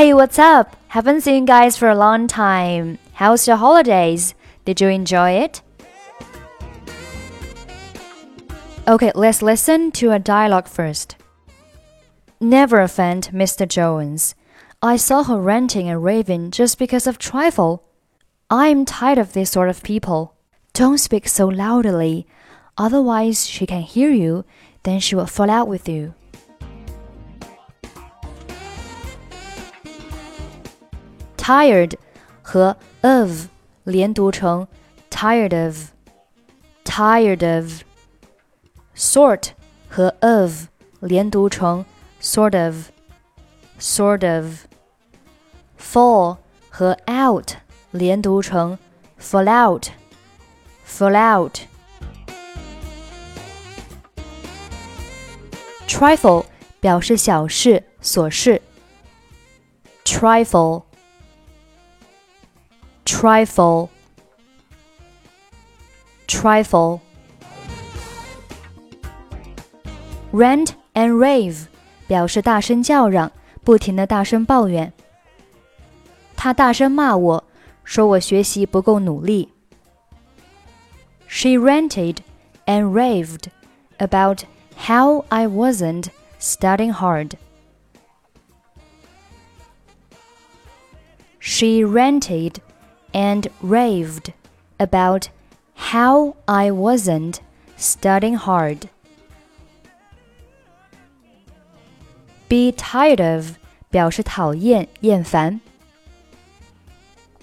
Hey, what's up? Haven't seen you guys for a long time. How's your holidays? Did you enjoy it? Okay, let's listen to a dialogue first. Never offend Mr. Jones. I saw her ranting and raving just because of trifle. I'm tired of this sort of people. Don't speak so loudly, otherwise she can hear you, then she will fall out with you. Tired 和 of 连读成 tired of, tired of. Sort 和 of 连读成 sort of, sort of. Fall 和 out 连读成 fall out, fall out. Trifle 表示小事、琐事。Trifle, trifle, trifle. Rant and rave 表示大声叫嚷，不停的大声抱怨。他大声骂我，说我学习不够努力。She ranted and raved about how I wasn't studying hard. She ranted and raved about how I wasn't studying hard. Be tired of 表示讨厌、厌烦。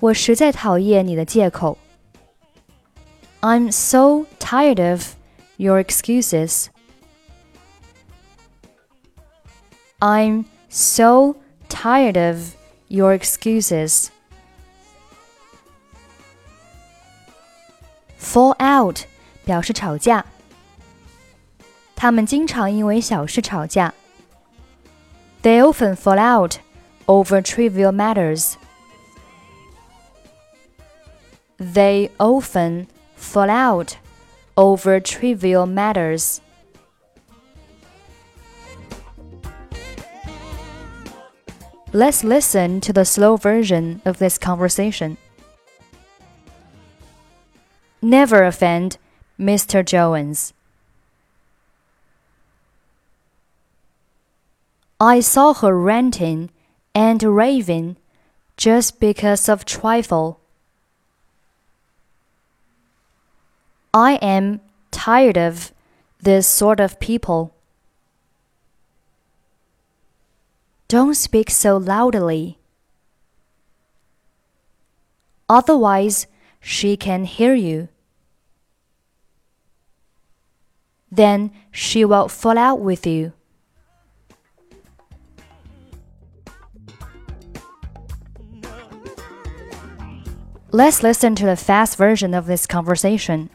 我实在讨厌你的借口。I'm so tired of your excuses. I'm so tired of your excuses. Fall out 表示吵架。他们经常因为小事吵架。they often fall out over trivial matters. They often fall out over trivial matters. Let's listen to the slow version of this conversation. Never offend Mr. Jones. I saw her ranting and raving just because of trifle. I am tired of this sort of people. Don't speak so loudly. Otherwise, she can hear you. Then she will fall out with you. Let's listen to the fast version of this conversation.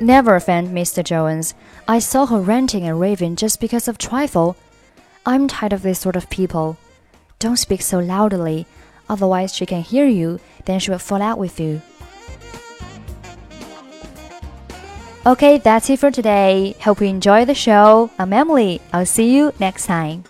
Never offend Mr. Jones. I saw her ranting and raving just because of trifle. I'm tired of this sort of people. Don't speak so loudly, otherwise she can hear you, then she will fall out with you. Okay, that's it for today. Hope you enjoy the show. I'm Emily. I'll see you next time.